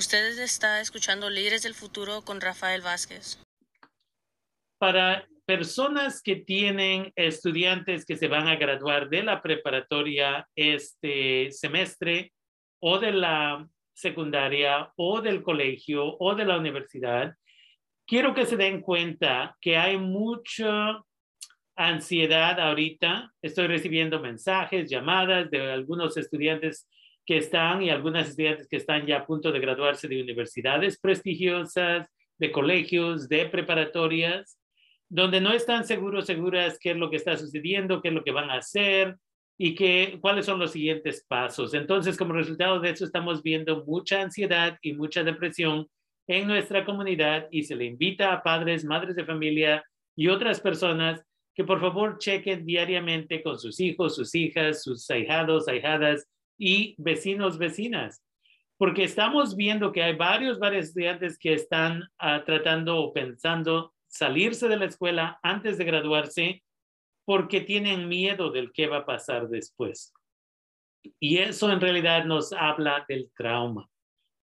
Usted está escuchando Líderes del Futuro con Rafael Vázquez. Para personas que tienen estudiantes que se van a graduar de la preparatoria este semestre o de la secundaria o del colegio o de la universidad, quiero que se den cuenta que hay mucha ansiedad ahorita. Estoy recibiendo mensajes, llamadas de algunos estudiantes que están y algunas estudiantes que están ya a punto de graduarse de universidades prestigiosas, de colegios, de preparatorias, donde no están seguros, seguras qué es lo que está sucediendo, qué es lo que van a hacer y qué, cuáles son los siguientes pasos. Entonces, como resultado de eso, estamos viendo mucha ansiedad y mucha depresión en nuestra comunidad y se le invita a padres, madres de familia y otras personas que por favor chequen diariamente con sus hijos, sus hijas, sus ahijados, ahijadas y vecinos, vecinas. Porque estamos viendo que hay varios, varios estudiantes que están ah, tratando o pensando salirse de la escuela antes de graduarse porque tienen miedo del qué va a pasar después. Y eso en realidad nos habla del trauma.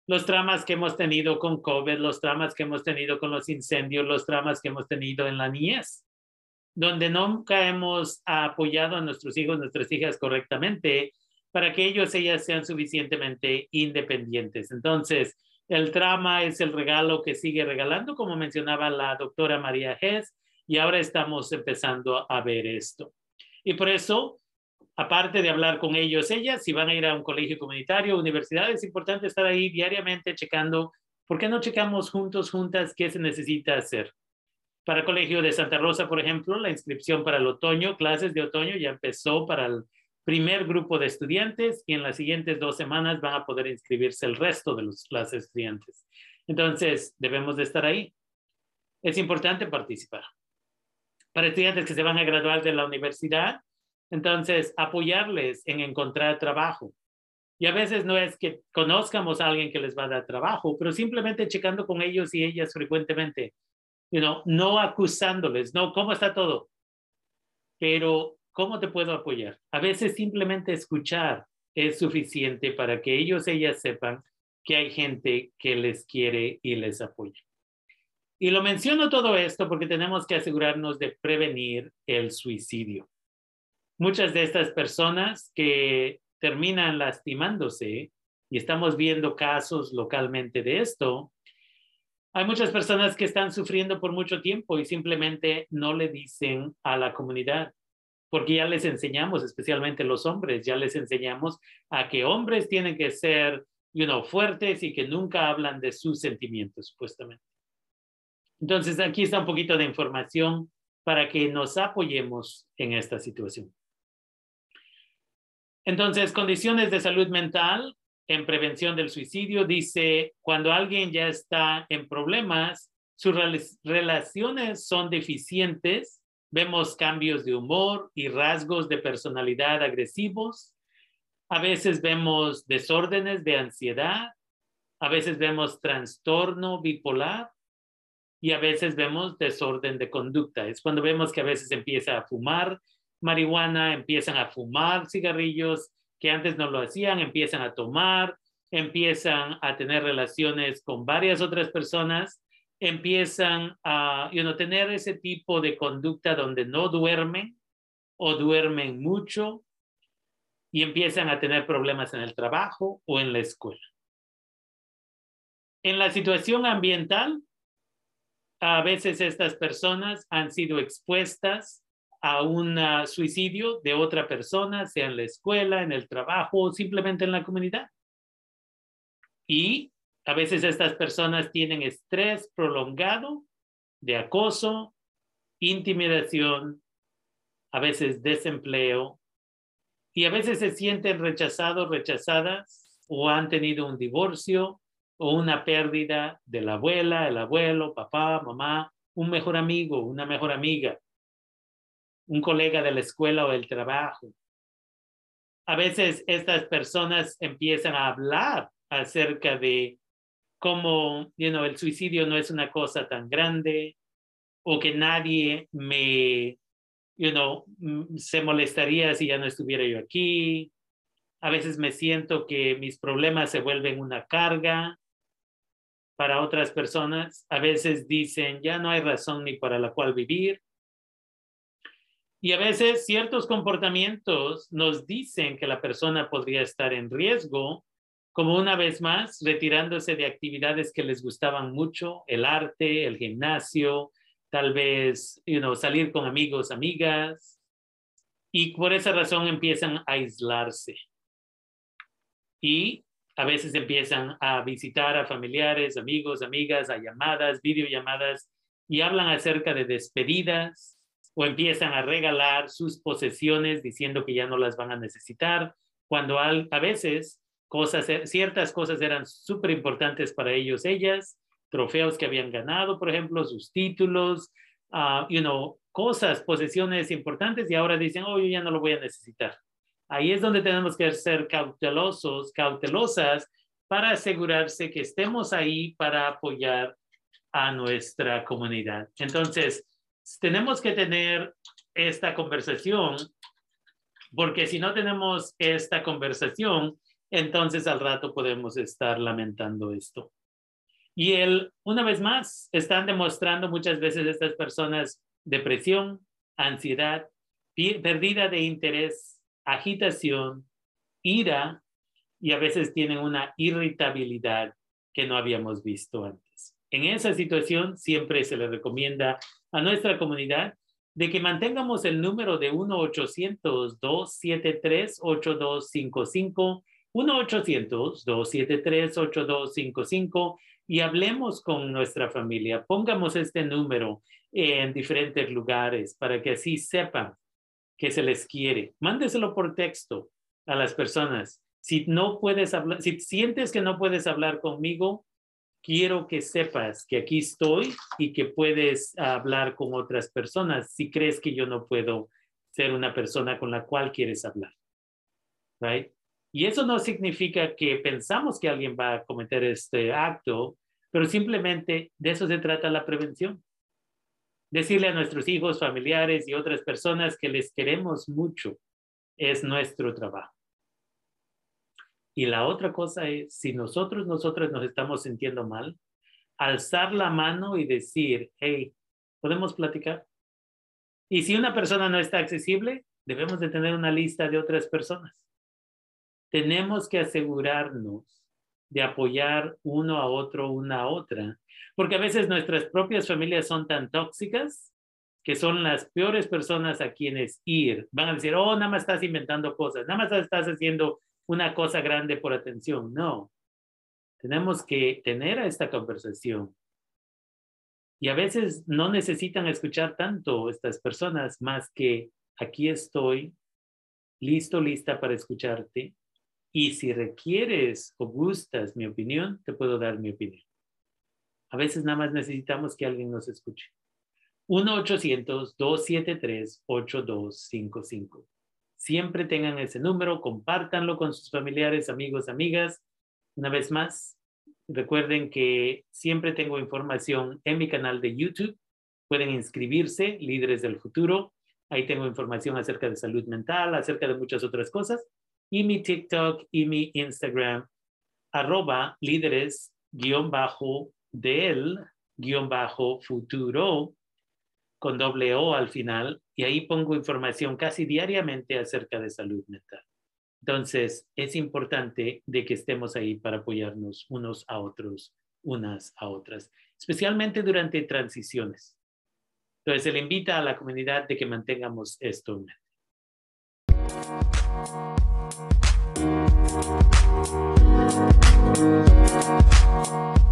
Los traumas que hemos tenido con COVID, los traumas que hemos tenido con los incendios, los traumas que hemos tenido en la niñez donde nunca hemos apoyado a nuestros hijos, nuestras hijas correctamente para que ellos, ellas sean suficientemente independientes. Entonces, el trauma es el regalo que sigue regalando, como mencionaba la doctora María Hess, y ahora estamos empezando a ver esto. Y por eso, aparte de hablar con ellos, ellas, si van a ir a un colegio comunitario, universidad, es importante estar ahí diariamente checando, ¿por qué no checamos juntos, juntas, qué se necesita hacer? Para el Colegio de Santa Rosa, por ejemplo, la inscripción para el otoño, clases de otoño, ya empezó para el primer grupo de estudiantes y en las siguientes dos semanas van a poder inscribirse el resto de los, las estudiantes. Entonces, debemos de estar ahí. Es importante participar. Para estudiantes que se van a graduar de la universidad, entonces apoyarles en encontrar trabajo. Y a veces no es que conozcamos a alguien que les va a dar trabajo, pero simplemente checando con ellos y ellas frecuentemente you know, no acusándoles, no, ¿cómo está todo? Pero, ¿cómo te puedo apoyar? A veces simplemente escuchar es suficiente para que ellos, ellas sepan que hay gente que les quiere y les apoya. Y lo menciono todo esto porque tenemos que asegurarnos de prevenir el suicidio. Muchas de estas personas que terminan lastimándose, y estamos viendo casos localmente de esto, hay muchas personas que están sufriendo por mucho tiempo y simplemente no le dicen a la comunidad, porque ya les enseñamos, especialmente los hombres, ya les enseñamos a que hombres tienen que ser you know, fuertes y que nunca hablan de sus sentimientos, supuestamente. Entonces, aquí está un poquito de información para que nos apoyemos en esta situación. Entonces, condiciones de salud mental, en prevención del suicidio dice, cuando alguien ya está en problemas, sus relaciones son deficientes, vemos cambios de humor y rasgos de personalidad agresivos, a veces vemos desórdenes de ansiedad, a veces vemos trastorno bipolar. Y a veces vemos desorden de conducta. Es cuando vemos que a veces empieza a fumar marihuana, empiezan a fumar cigarrillos, que antes no lo hacían, empiezan a tomar, empiezan a tener relaciones con varias otras personas, empiezan a you tener ese tipo de conducta donde no duermen o duermen mucho y empiezan a tener problemas en el trabajo o en la escuela. En la situación ambiental, a veces estas personas han sido expuestas a un suicidio de otra persona, sea en la escuela, en el trabajo o simplemente en la comunidad. Y a veces estas personas tienen estrés prolongado de acoso, intimidación, a veces desempleo, y a veces se sienten rechazados, rechazadas, o han tenido un divorcio o una pérdida de la abuela, el abuelo, papá, mamá, un mejor amigo, una mejor amiga un colega de la escuela o del trabajo. A veces estas personas empiezan a hablar acerca de cómo you know, el suicidio no es una cosa tan grande o que nadie me, you know, se molestaría si ya no estuviera yo aquí. A veces me siento que mis problemas se vuelven una carga para otras personas. A veces dicen, ya no hay razón ni para la cual vivir. Y a veces ciertos comportamientos nos dicen que la persona podría estar en riesgo, como una vez más, retirándose de actividades que les gustaban mucho, el arte, el gimnasio, tal vez you salir con amigos, amigas, y por esa razón empiezan a aislarse. Y a veces empiezan a visitar a familiares, amigos, amigas, a llamadas, videollamadas, y hablan acerca de despedidas o empiezan a regalar sus posesiones diciendo que ya no las van a necesitar, cuando a veces cosas, ciertas cosas eran súper importantes para ellos, ellas, trofeos que habían ganado, por ejemplo, sus títulos, uh, you know, cosas, posesiones importantes y ahora dicen, oh, yo ya no lo voy a necesitar. Ahí es donde tenemos que ser cautelosos, cautelosas para asegurarse que estemos ahí para apoyar a nuestra comunidad. Entonces, tenemos que tener esta conversación, porque si no tenemos esta conversación, entonces al rato podemos estar lamentando esto. Y él, una vez más, están demostrando muchas veces estas personas depresión, ansiedad, pérdida de interés, agitación, ira y a veces tienen una irritabilidad que no habíamos visto antes. En esa situación siempre se le recomienda a nuestra comunidad de que mantengamos el número de 1-800-273-8255, 1-800-273-8255 y hablemos con nuestra familia. Pongamos este número en diferentes lugares para que así sepan que se les quiere. Mándeselo por texto a las personas. Si no puedes hablar, si sientes que no puedes hablar conmigo, quiero que sepas que aquí estoy y que puedes hablar con otras personas si crees que yo no puedo ser una persona con la cual quieres hablar. Right? Y eso no significa que pensamos que alguien va a cometer este acto, pero simplemente de eso se trata la prevención. Decirle a nuestros hijos, familiares y otras personas que les queremos mucho es nuestro trabajo. Y la otra cosa es, si nosotros, nosotras nos estamos sintiendo mal, alzar la mano y decir, hey, ¿podemos platicar? Y si una persona no está accesible, debemos de tener una lista de otras personas tenemos que asegurarnos de apoyar uno a otro, una a otra, porque a veces nuestras propias familias son tan tóxicas que son las peores personas a quienes ir. Van a decir, oh, nada más estás inventando cosas, nada más estás haciendo una cosa grande por atención. No, tenemos que tener esta conversación. Y a veces no necesitan escuchar tanto estas personas más que aquí estoy, listo, lista para escucharte y si requieres o gustas mi opinión, te puedo dar mi opinión. A veces nada más necesitamos que alguien nos escuche. 1-800-273-8255. Siempre tengan ese número, compártanlo con sus familiares, amigos, amigas. Una vez más, recuerden que siempre tengo información en mi canal de YouTube. Pueden inscribirse, Líderes del Futuro. Ahí tengo información acerca de salud mental, acerca de muchas otras cosas y mi TikTok y mi Instagram, arroba líderes guion bajo del guion bajo futuro con doble O al final y ahí pongo información casi diariamente acerca de salud mental. Entonces, es importante de que estemos ahí para apoyarnos unos a otros, unas a otras, especialmente durante transiciones. Entonces, le invita a la comunidad de que mantengamos esto en mente. We'll be right.